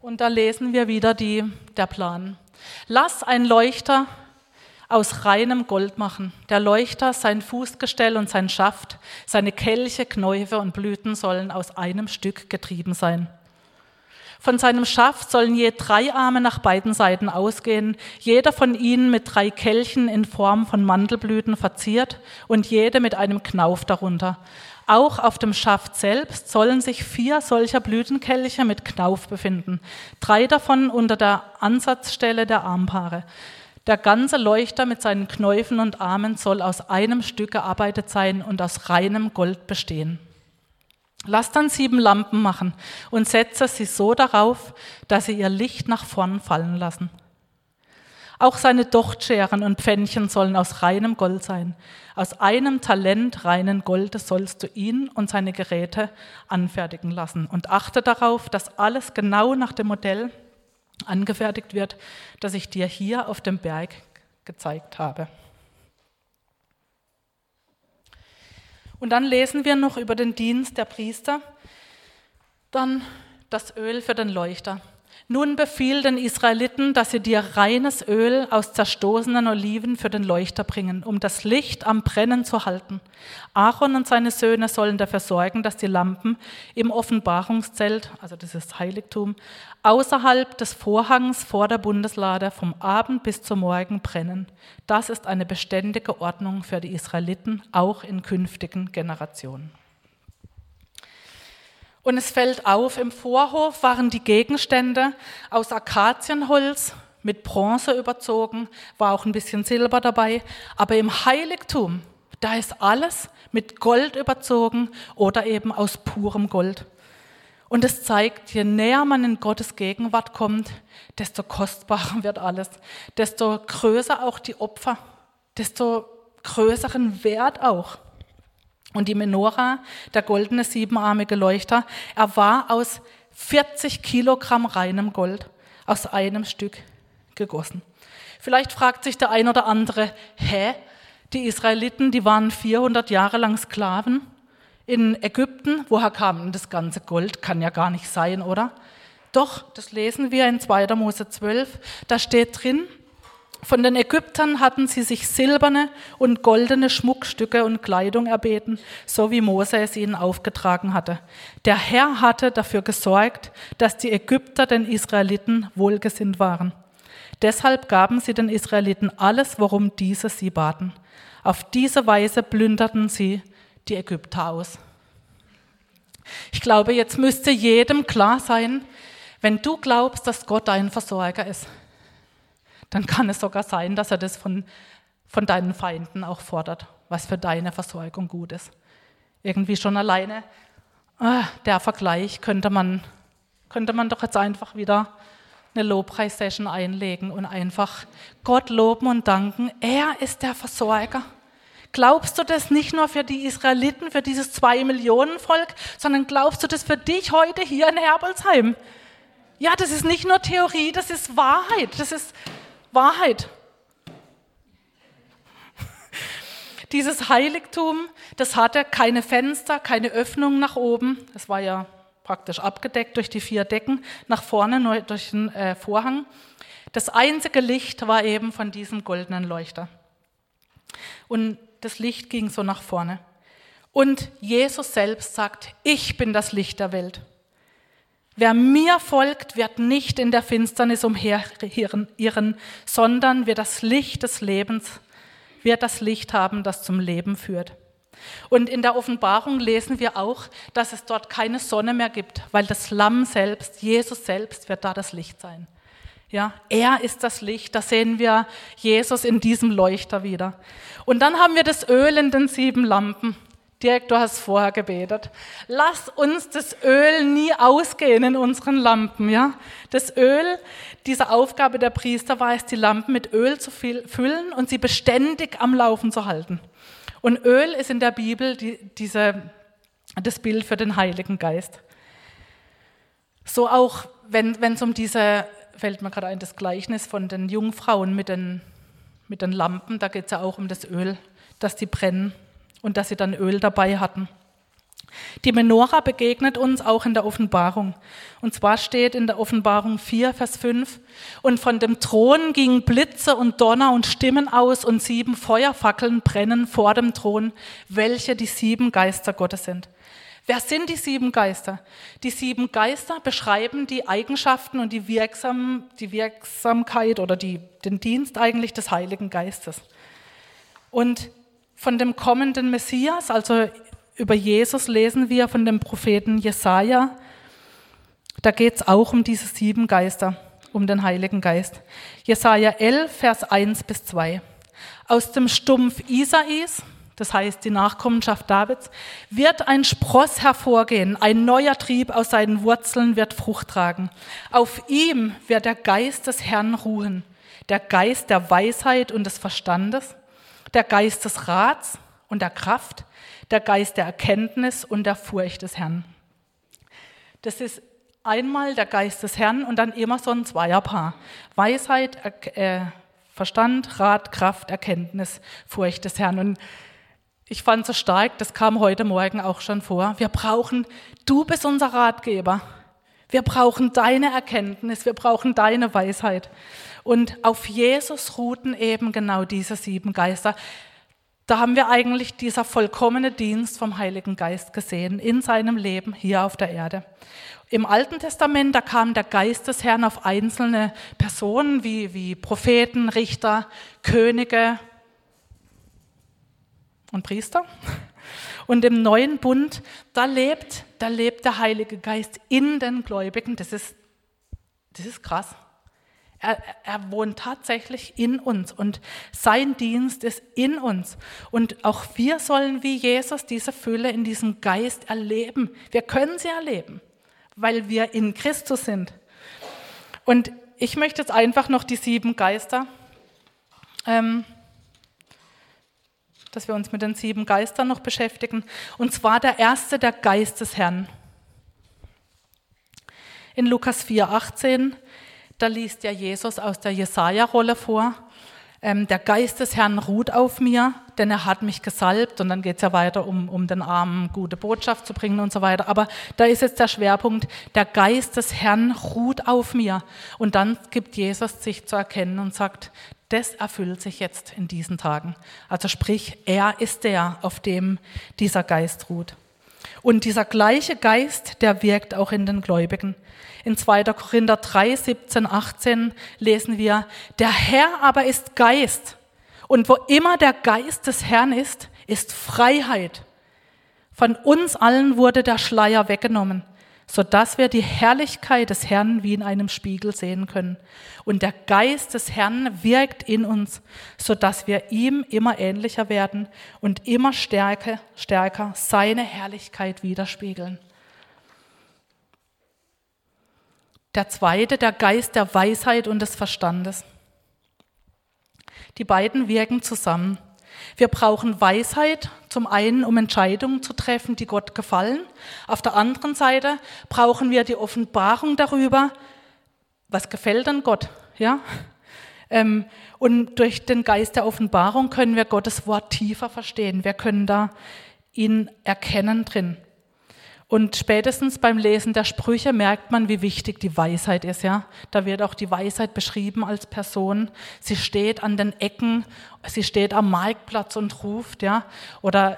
Und da lesen wir wieder die, der Plan. Lass ein Leuchter aus reinem Gold machen. Der Leuchter, sein Fußgestell und sein Schaft, seine Kelche, Knäufe und Blüten sollen aus einem Stück getrieben sein. Von seinem Schaft sollen je drei Arme nach beiden Seiten ausgehen, jeder von ihnen mit drei Kelchen in Form von Mandelblüten verziert und jede mit einem Knauf darunter. Auch auf dem Schaft selbst sollen sich vier solcher Blütenkelche mit Knauf befinden, drei davon unter der Ansatzstelle der Armpaare. Der ganze Leuchter mit seinen Knäufen und Armen soll aus einem Stück gearbeitet sein und aus reinem Gold bestehen. Lass dann sieben Lampen machen und setze sie so darauf, dass sie ihr Licht nach vorn fallen lassen. Auch seine Dochtscheren und Pfännchen sollen aus reinem Gold sein. Aus einem Talent reinen Goldes sollst du ihn und seine Geräte anfertigen lassen. Und achte darauf, dass alles genau nach dem Modell angefertigt wird, das ich dir hier auf dem Berg gezeigt habe. Und dann lesen wir noch über den Dienst der Priester, dann das Öl für den Leuchter. Nun befiehl den Israeliten, dass sie dir reines Öl aus zerstoßenen Oliven für den Leuchter bringen, um das Licht am Brennen zu halten. Aaron und seine Söhne sollen dafür sorgen, dass die Lampen im Offenbarungszelt, also dieses Heiligtum, außerhalb des Vorhangs vor der Bundeslade vom Abend bis zum Morgen brennen. Das ist eine beständige Ordnung für die Israeliten, auch in künftigen Generationen. Und es fällt auf, im Vorhof waren die Gegenstände aus Akazienholz mit Bronze überzogen, war auch ein bisschen Silber dabei, aber im Heiligtum, da ist alles mit Gold überzogen oder eben aus purem Gold. Und es zeigt, je näher man in Gottes Gegenwart kommt, desto kostbarer [LAUGHS] wird alles, desto größer auch die Opfer, desto größeren Wert auch. Und die Menora, der goldene siebenarmige Leuchter, er war aus 40 Kilogramm reinem Gold aus einem Stück gegossen. Vielleicht fragt sich der ein oder andere, hä? Die Israeliten, die waren 400 Jahre lang Sklaven in Ägypten. Woher kam denn das ganze Gold? Kann ja gar nicht sein, oder? Doch, das lesen wir in 2. Mose 12. Da steht drin, Von den Ägyptern hatten sie sich silberne und goldene Schmuckstücke und Kleidung erbeten, so wie Mose es ihnen aufgetragen hatte. Der Herr hatte dafür gesorgt, dass die Ägypter den Israeliten wohlgesinnt waren. Deshalb gaben sie den Israeliten alles, worum diese sie baten. Auf diese Weise plünderten sie die Ägypter aus. Ich glaube, jetzt müsste jedem klar sein, wenn du glaubst, dass Gott dein Versorger ist, dann kann es sogar sein, dass er das von, von deinen Feinden auch fordert, was für deine Versorgung gut ist. Irgendwie schon alleine äh, der Vergleich könnte man, könnte man doch jetzt einfach wieder eine Lobpreissession einlegen und einfach Gott loben und danken. Er ist der Versorger. Glaubst du das nicht nur für die Israeliten, für dieses zwei Millionen Volk, sondern glaubst du das für dich heute hier in Herbolzheim? Ja, das ist nicht nur Theorie, das ist Wahrheit. Das ist Wahrheit. Dieses Heiligtum, das hatte keine Fenster, keine Öffnung nach oben. Das war ja praktisch abgedeckt durch die vier Decken, nach vorne durch den äh, Vorhang. Das einzige Licht war eben von diesem goldenen Leuchter. Und das Licht ging so nach vorne. Und Jesus selbst sagt, ich bin das Licht der Welt. Wer mir folgt, wird nicht in der Finsternis umherirren, sondern wird das Licht des Lebens, wird das Licht haben, das zum Leben führt. Und in der Offenbarung lesen wir auch, dass es dort keine Sonne mehr gibt, weil das Lamm selbst, Jesus selbst, wird da das Licht sein. Ja, er ist das Licht. Da sehen wir Jesus in diesem Leuchter wieder. Und dann haben wir das Öl in den sieben Lampen. Dirk, du hast vorher gebetet. Lass uns das Öl nie ausgehen in unseren Lampen, ja? Das Öl, diese Aufgabe der Priester war es, die Lampen mit Öl zu füllen und sie beständig am Laufen zu halten. Und Öl ist in der Bibel die, diese, das Bild für den Heiligen Geist. So auch, wenn es um diese, fällt mir gerade ein, das Gleichnis von den Jungfrauen mit den, mit den Lampen, da geht es ja auch um das Öl, dass die brennen und dass sie dann Öl dabei hatten. Die Menora begegnet uns auch in der Offenbarung. Und zwar steht in der Offenbarung 4, Vers 5, und von dem Thron gingen Blitze und Donner und Stimmen aus und sieben Feuerfackeln brennen vor dem Thron, welche die sieben Geister Gottes sind. Wer sind die sieben Geister? Die sieben Geister beschreiben die Eigenschaften und die, Wirksam, die Wirksamkeit oder die, den Dienst eigentlich des Heiligen Geistes. Und von dem kommenden Messias, also über Jesus lesen wir von dem Propheten Jesaja. Da geht es auch um diese sieben Geister, um den Heiligen Geist. Jesaja 11, Vers 1 bis 2. Aus dem Stumpf Isais, das heißt die Nachkommenschaft Davids, wird ein Spross hervorgehen, ein neuer Trieb aus seinen Wurzeln wird Frucht tragen. Auf ihm wird der Geist des Herrn ruhen, der Geist der Weisheit und des Verstandes, der Geist des Rats und der Kraft, der Geist der Erkenntnis und der Furcht des Herrn. Das ist einmal der Geist des Herrn und dann immer so ein Zweierpaar. Weisheit, äh, Verstand, Rat, Kraft, Erkenntnis, Furcht des Herrn. Und ich fand so stark, das kam heute Morgen auch schon vor. Wir brauchen, du bist unser Ratgeber. Wir brauchen deine Erkenntnis, wir brauchen deine Weisheit. Und auf Jesus ruhten eben genau diese sieben Geister. Da haben wir eigentlich dieser vollkommene Dienst vom Heiligen Geist gesehen in seinem Leben hier auf der Erde. Im Alten Testament, da kam der Geist des Herrn auf einzelne Personen wie, wie Propheten, Richter, Könige und Priester. Und im neuen Bund, da lebt, da lebt der Heilige Geist in den Gläubigen. Das ist, das ist krass. Er, er, wohnt tatsächlich in uns und sein Dienst ist in uns. Und auch wir sollen wie Jesus diese Fülle in diesem Geist erleben. Wir können sie erleben, weil wir in Christus sind. Und ich möchte jetzt einfach noch die sieben Geister, ähm, dass wir uns mit den sieben Geistern noch beschäftigen. Und zwar der erste, der Geist des Herrn. In Lukas 4, 18 da liest ja Jesus aus der Jesaja-Rolle vor. Ähm, der Geist des Herrn ruht auf mir, denn er hat mich gesalbt. Und dann geht es ja weiter, um, um den Armen gute Botschaft zu bringen und so weiter. Aber da ist jetzt der Schwerpunkt, der Geist des Herrn ruht auf mir. Und dann gibt Jesus sich zu erkennen und sagt, das erfüllt sich jetzt in diesen Tagen. Also sprich, er ist der, auf dem dieser Geist ruht. Und dieser gleiche Geist, der wirkt auch in den Gläubigen. In 2. Korinther 3, 17, 18 lesen wir, der Herr aber ist Geist. Und wo immer der Geist des Herrn ist, ist Freiheit. Von uns allen wurde der Schleier weggenommen, sodass wir die Herrlichkeit des Herrn wie in einem Spiegel sehen können. Und der Geist des Herrn wirkt in uns, sodass wir ihm immer ähnlicher werden und immer stärker, stärker seine Herrlichkeit widerspiegeln. Der zweite, der Geist der Weisheit und des Verstandes. Die beiden wirken zusammen. Wir brauchen Weisheit, zum einen, um Entscheidungen zu treffen, die Gott gefallen. Auf der anderen Seite brauchen wir die Offenbarung darüber, was gefällt an Gott. Ja? Ähm, und durch den Geist der Offenbarung können wir Gottes Wort tiefer verstehen. Wir können da ihn erkennen drin. Und spätestens beim Lesen der Sprüche merkt man, wie wichtig die Weisheit ist. Ja, da wird auch die Weisheit beschrieben als Person. Sie steht an den Ecken, sie steht am Marktplatz und ruft. Ja, oder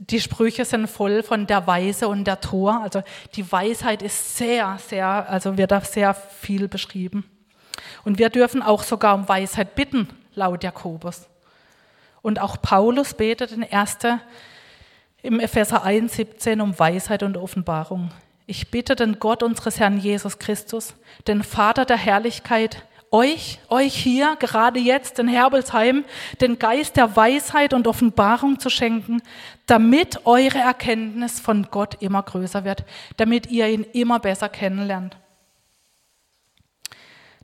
die Sprüche sind voll von der Weise und der Tor. Also die Weisheit ist sehr, sehr, also wird da sehr viel beschrieben. Und wir dürfen auch sogar um Weisheit bitten, laut Jakobus. Und auch Paulus betet in 1 im Epheser 1, 17 um Weisheit und Offenbarung. Ich bitte den Gott unseres Herrn Jesus Christus, den Vater der Herrlichkeit, euch, euch hier, gerade jetzt in Herbelsheim, den Geist der Weisheit und Offenbarung zu schenken, damit eure Erkenntnis von Gott immer größer wird, damit ihr ihn immer besser kennenlernt.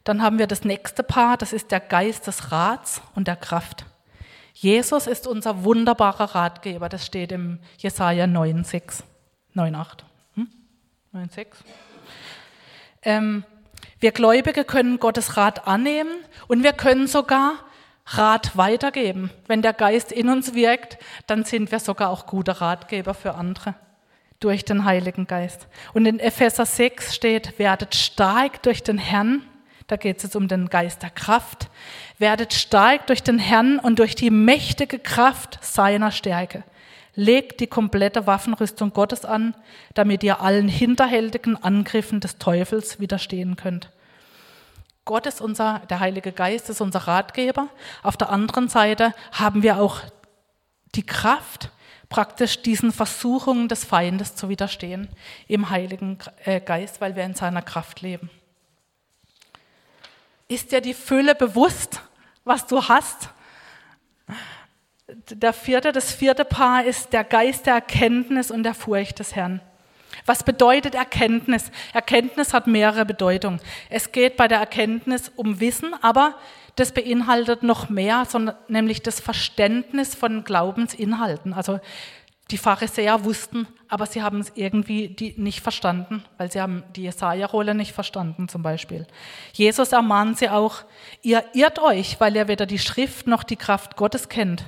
Dann haben wir das nächste Paar, das ist der Geist des Rats und der Kraft. Jesus ist unser wunderbarer Ratgeber. Das steht im Jesaja 9,6. 9,8. Hm? 9,6. Ähm, wir Gläubige können Gottes Rat annehmen und wir können sogar Rat weitergeben. Wenn der Geist in uns wirkt, dann sind wir sogar auch gute Ratgeber für andere durch den Heiligen Geist. Und in Epheser 6 steht, werdet stark durch den Herrn da geht es jetzt um den Geist der Kraft. Werdet stark durch den Herrn und durch die mächtige Kraft seiner Stärke. Legt die komplette Waffenrüstung Gottes an, damit ihr allen hinterhältigen Angriffen des Teufels widerstehen könnt. Gott ist unser, der Heilige Geist ist unser Ratgeber. Auf der anderen Seite haben wir auch die Kraft, praktisch diesen Versuchungen des Feindes zu widerstehen im Heiligen äh, Geist, weil wir in seiner Kraft leben. Ist dir die Fülle bewusst, was du hast? Der vierte, das vierte Paar ist der Geist der Erkenntnis und der Furcht des Herrn. Was bedeutet Erkenntnis? Erkenntnis hat mehrere Bedeutungen. Es geht bei der Erkenntnis um Wissen, aber das beinhaltet noch mehr, sondern nämlich das Verständnis von Glaubensinhalten. Also die Pharisäer wussten, aber sie haben es irgendwie nicht verstanden, weil sie haben die Jesaja-Rolle nicht verstanden zum Beispiel. Jesus ermahnt sie auch, ihr irrt euch, weil ihr weder die Schrift noch die Kraft Gottes kennt.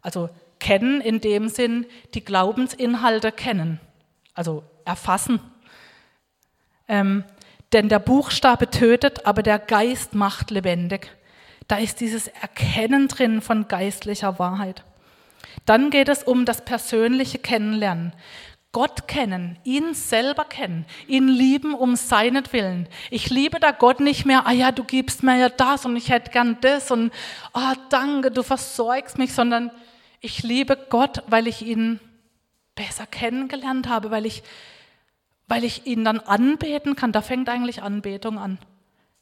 Also kennen in dem Sinn, die Glaubensinhalte kennen, also erfassen. Ähm, denn der Buchstabe tötet, aber der Geist macht lebendig. Da ist dieses Erkennen drin von geistlicher Wahrheit. Dann geht es um das persönliche Kennenlernen. Gott kennen, ihn selber kennen, ihn lieben um seinetwillen. Ich liebe da Gott nicht mehr, ah ja, du gibst mir ja das und ich hätte gern das und ah, oh, danke, du versorgst mich, sondern ich liebe Gott, weil ich ihn besser kennengelernt habe, weil ich, weil ich ihn dann anbeten kann. Da fängt eigentlich Anbetung an.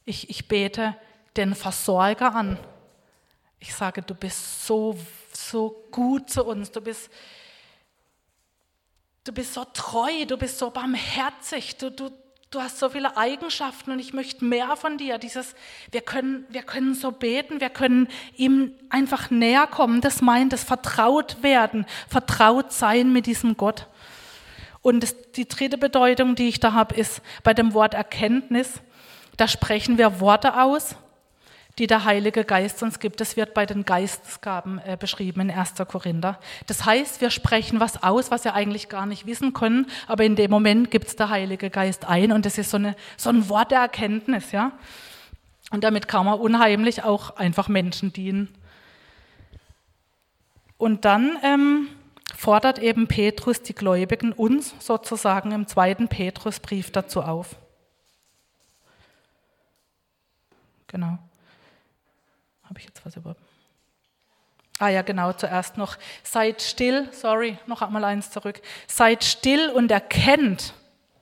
Ich, ich bete den Versorger an. Ich sage, du bist so so gut zu uns, du bist, du bist so treu, du bist so barmherzig, du, du, du hast so viele Eigenschaften und ich möchte mehr von dir. Dieses, wir können, wir können so beten, wir können ihm einfach näher kommen. Das meint das vertraut werden, vertraut sein mit diesem Gott. Und das, die dritte Bedeutung, die ich da habe, ist bei dem Wort Erkenntnis. Da sprechen wir Worte aus, die der Heilige Geist uns gibt. Das wird bei den Geistesgaben äh, beschrieben in 1. Korinther. Das heißt, wir sprechen was aus, was wir eigentlich gar nicht wissen können, aber in dem Moment gibt es der Heilige Geist ein und das ist so, eine, so ein Wort der Erkenntnis. Ja? Und damit kann man unheimlich auch einfach Menschen dienen. Und dann ähm, fordert eben Petrus die Gläubigen uns sozusagen im zweiten Petrusbrief dazu auf. Genau. Habe ich jetzt was über. Ah ja, genau, zuerst noch. Seid still, sorry, noch einmal eins zurück. Seid still und erkennt,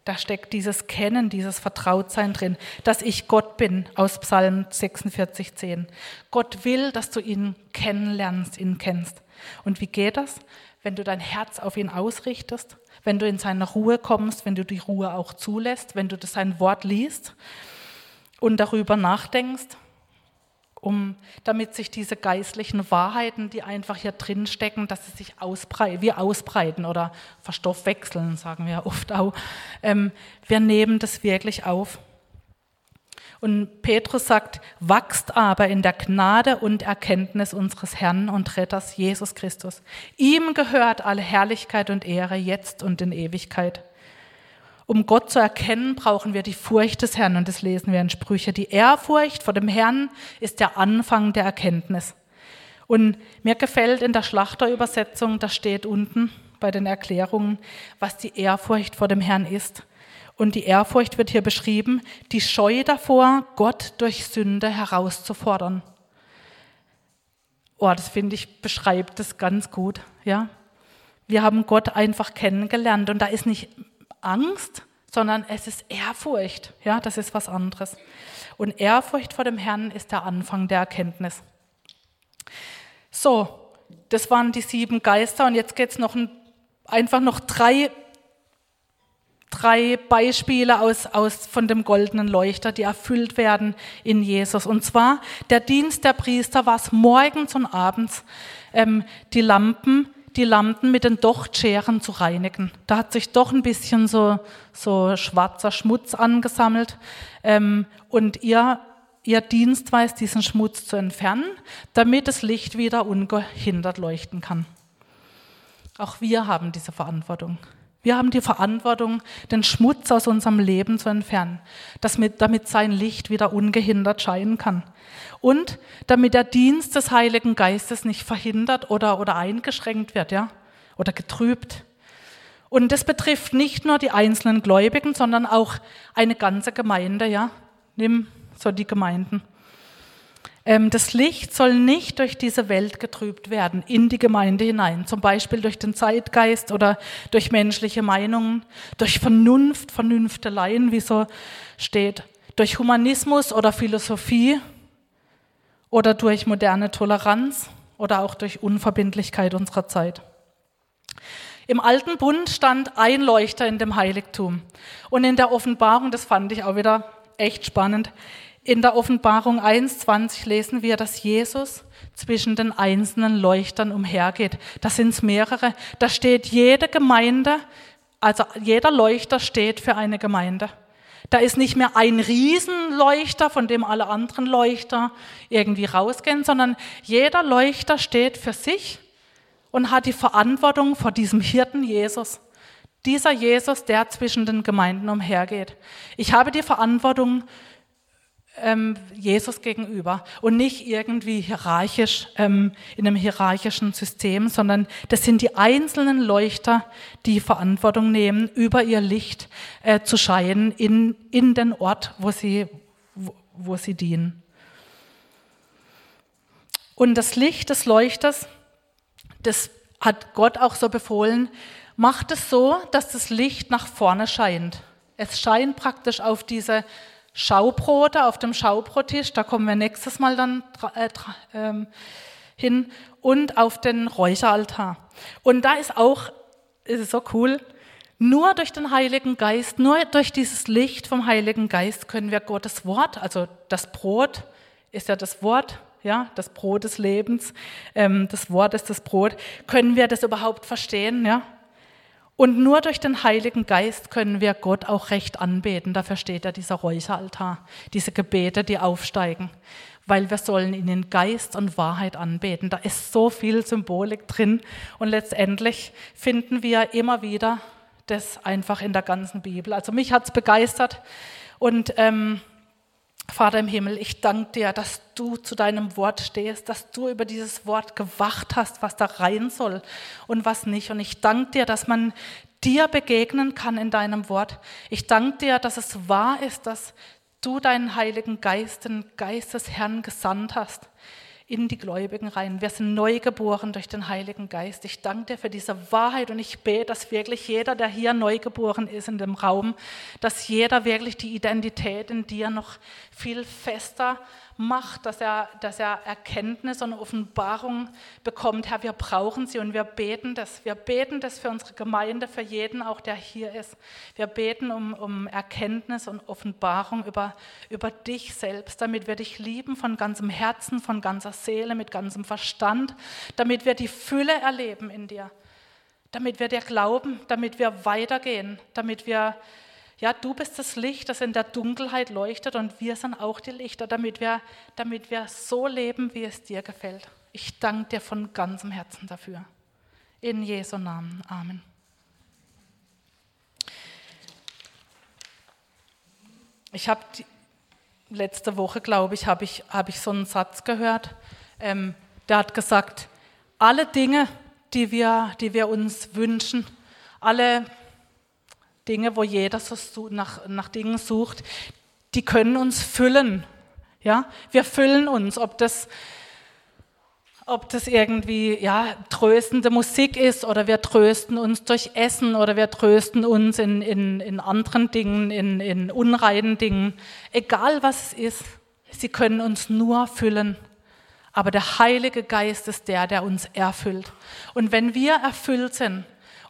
da steckt dieses Kennen, dieses Vertrautsein drin, dass ich Gott bin, aus Psalm 46, 10. Gott will, dass du ihn kennenlernst, ihn kennst. Und wie geht das? Wenn du dein Herz auf ihn ausrichtest, wenn du in seine Ruhe kommst, wenn du die Ruhe auch zulässt, wenn du sein Wort liest und darüber nachdenkst, um, damit sich diese geistlichen Wahrheiten, die einfach hier drin stecken, dass sie sich ausbreiten, wir ausbreiten oder verstoffwechseln, sagen wir oft auch. Ähm, wir nehmen das wirklich auf. Und Petrus sagt, wachst aber in der Gnade und Erkenntnis unseres Herrn und Retters Jesus Christus. Ihm gehört alle Herrlichkeit und Ehre jetzt und in Ewigkeit. Um Gott zu erkennen, brauchen wir die Furcht des Herrn und das lesen wir in Sprüche. Die Ehrfurcht vor dem Herrn ist der Anfang der Erkenntnis. Und mir gefällt in der Schlachterübersetzung, da steht unten bei den Erklärungen, was die Ehrfurcht vor dem Herrn ist. Und die Ehrfurcht wird hier beschrieben, die Scheu davor, Gott durch Sünde herauszufordern. Oh, das finde ich, beschreibt das ganz gut, ja. Wir haben Gott einfach kennengelernt und da ist nicht Angst, sondern es ist Ehrfurcht, ja, das ist was anderes. Und Ehrfurcht vor dem Herrn ist der Anfang der Erkenntnis. So, das waren die sieben Geister und jetzt geht es noch ein, einfach noch drei drei Beispiele aus, aus, von dem goldenen Leuchter, die erfüllt werden in Jesus. Und zwar der Dienst der Priester war es morgens und abends, ähm, die Lampen, die Lampen mit den Dochtscheren zu reinigen. Da hat sich doch ein bisschen so, so schwarzer Schmutz angesammelt. Ähm, und ihr, ihr Dienst es, diesen Schmutz zu entfernen, damit das Licht wieder ungehindert leuchten kann. Auch wir haben diese Verantwortung. Wir haben die Verantwortung, den Schmutz aus unserem Leben zu entfernen, damit, sein Licht wieder ungehindert scheinen kann. Und damit der Dienst des Heiligen Geistes nicht verhindert oder, oder eingeschränkt wird, ja, oder getrübt. Und das betrifft nicht nur die einzelnen Gläubigen, sondern auch eine ganze Gemeinde, ja. Nimm so die Gemeinden. Ähm, das Licht soll nicht durch diese Welt getrübt werden, in die Gemeinde hinein, zum Beispiel durch den Zeitgeist oder durch menschliche Meinungen, durch Vernunft, Vernünfteleien, wie so steht, durch Humanismus oder Philosophie oder durch moderne Toleranz oder auch durch Unverbindlichkeit unserer Zeit. Im alten Bund stand ein Leuchter in dem Heiligtum. Und in der Offenbarung, das fand ich auch wieder echt spannend, in der Offenbarung 1.20 lesen wir, dass Jesus zwischen den einzelnen Leuchtern umhergeht. Da sind mehrere. Da steht jede Gemeinde, also jeder Leuchter steht für eine Gemeinde. Da ist nicht mehr ein Riesenleuchter, von dem alle anderen Leuchter irgendwie rausgehen, sondern jeder Leuchter steht für sich und hat die Verantwortung vor diesem Hirten Jesus. Dieser Jesus, der zwischen den Gemeinden umhergeht. Ich habe die Verantwortung ähm, Jesus gegenüber und nicht irgendwie hierarchisch ähm, in einem hierarchischen System, sondern das sind die einzelnen Leuchter, die Verantwortung nehmen, über ihr Licht äh, zu scheinen in, in den Ort, wo sie, wo, wo sie dienen. Und das Licht des Leuchters, das hat Gott auch so befohlen, macht es so, dass das Licht nach vorne scheint. Es scheint praktisch auf diese Schaubrote auf dem Schaubrottisch, da kommen wir nächstes Mal dann äh, ähm, hin, und auf den Räucheraltar. Und da ist auch, ist es so cool, nur durch den Heiligen Geist, nur durch dieses Licht vom Heiligen Geist können wir Gottes Wort, also das Brot ist ja das Wort, ja, das Brot des Lebens, ähm, das Wort ist das Brot, können wir das überhaupt verstehen, ja? Und nur durch den Heiligen Geist können wir Gott auch recht anbeten. Dafür steht ja dieser Räucheraltar, diese Gebete, die aufsteigen. weil wir sollen ihn in Geist und Wahrheit anbeten. Da ist so viel Symbolik drin und letztendlich finden wir immer wieder das einfach in der ganzen Bibel. Also mich hat es begeistert und ähm, Vater im Himmel, ich danke dir, dass du zu deinem Wort stehst, dass du über dieses Wort gewacht hast, was da rein soll und was nicht. Und ich danke dir, dass man dir begegnen kann in deinem Wort. Ich danke dir, dass es wahr ist, dass du deinen Heiligen Geist, den Geist des Herrn gesandt hast in die Gläubigen rein. Wir sind neu geboren durch den Heiligen Geist. Ich danke dir für diese Wahrheit und ich bete, dass wirklich jeder, der hier neu geboren ist in dem Raum, dass jeder wirklich die Identität in dir noch viel fester macht, dass er, dass er Erkenntnis und Offenbarung bekommt. Herr, wir brauchen sie und wir beten das. Wir beten das für unsere Gemeinde, für jeden auch, der hier ist. Wir beten um, um Erkenntnis und Offenbarung über, über dich selbst, damit wir dich lieben von ganzem Herzen, von ganzer Seele, mit ganzem Verstand, damit wir die Fülle erleben in dir, damit wir dir glauben, damit wir weitergehen, damit wir ja, du bist das Licht, das in der Dunkelheit leuchtet und wir sind auch die Lichter, damit wir, damit wir so leben, wie es dir gefällt. Ich danke dir von ganzem Herzen dafür. In Jesu Namen. Amen. Ich habe letzte Woche, glaube ich, habe ich, hab ich so einen Satz gehört. Ähm, der hat gesagt, alle Dinge, die wir, die wir uns wünschen, alle Dinge, wo jeder so nach, nach Dingen sucht, die können uns füllen. Ja, wir füllen uns, ob das, ob das irgendwie ja, tröstende Musik ist oder wir trösten uns durch Essen oder wir trösten uns in, in, in anderen Dingen, in, in unreinen Dingen. Egal was es ist, sie können uns nur füllen. Aber der Heilige Geist ist der, der uns erfüllt. Und wenn wir erfüllt sind,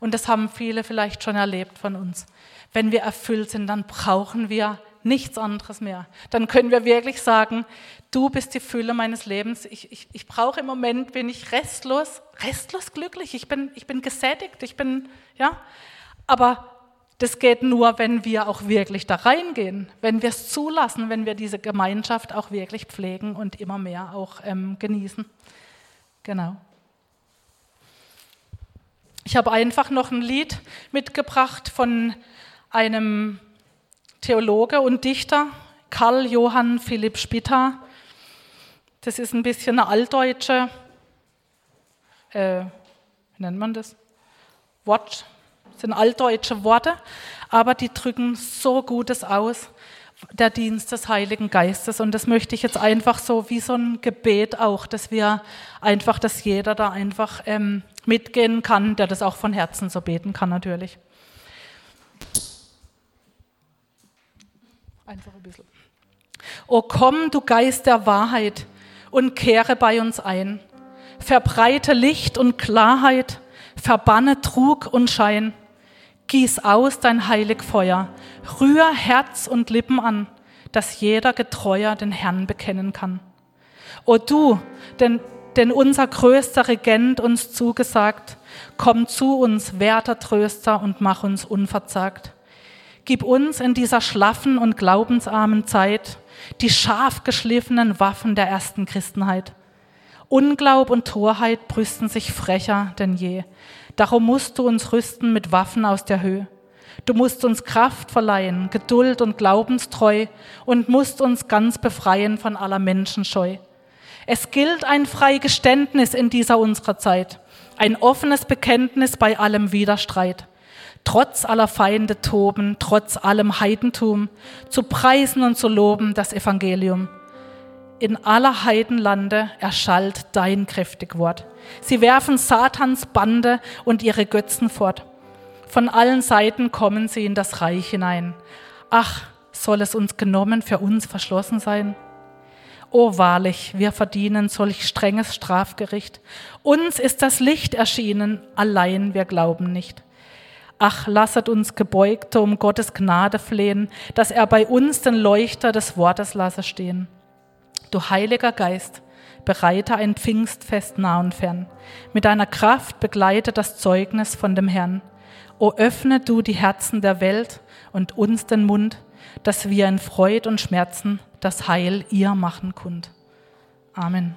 und das haben viele vielleicht schon erlebt von uns. Wenn wir erfüllt sind, dann brauchen wir nichts anderes mehr. Dann können wir wirklich sagen, du bist die Fülle meines Lebens. Ich, ich, ich brauche im Moment, bin ich restlos, restlos glücklich. Ich bin, ich bin gesättigt, ich bin, ja. Aber das geht nur, wenn wir auch wirklich da reingehen, wenn wir es zulassen, wenn wir diese Gemeinschaft auch wirklich pflegen und immer mehr auch ähm, genießen. Genau. Ich habe einfach noch ein Lied mitgebracht von einem Theologe und Dichter, Karl Johann Philipp Spitta. Das ist ein bisschen eine altdeutsche, äh, wie nennt man das? Wort, das sind altdeutsche Worte, aber die drücken so Gutes aus, der Dienst des Heiligen Geistes. Und das möchte ich jetzt einfach so wie so ein Gebet auch, dass wir einfach, dass jeder da einfach ähm, mitgehen kann, der das auch von Herzen so beten kann natürlich. Einfach ein bisschen. O komm, du Geist der Wahrheit, und kehre bei uns ein. Verbreite Licht und Klarheit, verbanne Trug und Schein. Gieß aus dein heilig Feuer, rühr Herz und Lippen an, dass jeder Getreuer den Herrn bekennen kann. O du, denn denn unser größter Regent uns zugesagt, komm zu uns, werter Tröster, und mach uns unverzagt. Gib uns in dieser schlaffen und glaubensarmen Zeit die scharf geschliffenen Waffen der ersten Christenheit. Unglaub und Torheit brüsten sich frecher denn je. Darum musst du uns rüsten mit Waffen aus der Höhe. Du musst uns Kraft verleihen, Geduld und Glaubenstreu und musst uns ganz befreien von aller Menschenscheu. Es gilt ein Freigeständnis in dieser unserer Zeit, ein offenes Bekenntnis bei allem Widerstreit. Trotz aller Feinde toben, trotz allem Heidentum, zu preisen und zu loben das Evangelium. In aller Heidenlande erschallt dein kräftig Wort. Sie werfen Satans Bande und ihre Götzen fort. Von allen Seiten kommen sie in das Reich hinein. Ach, soll es uns genommen, für uns verschlossen sein? O wahrlich, wir verdienen solch strenges Strafgericht. Uns ist das Licht erschienen, allein wir glauben nicht. Ach, lasset uns Gebeugte um Gottes Gnade flehen, dass er bei uns den Leuchter des Wortes lasse stehen. Du Heiliger Geist, bereite ein Pfingstfest nah und fern. Mit deiner Kraft begleite das Zeugnis von dem Herrn. O öffne du die Herzen der Welt und uns den Mund, dass wir in Freud und Schmerzen das Heil ihr machen kund. Amen.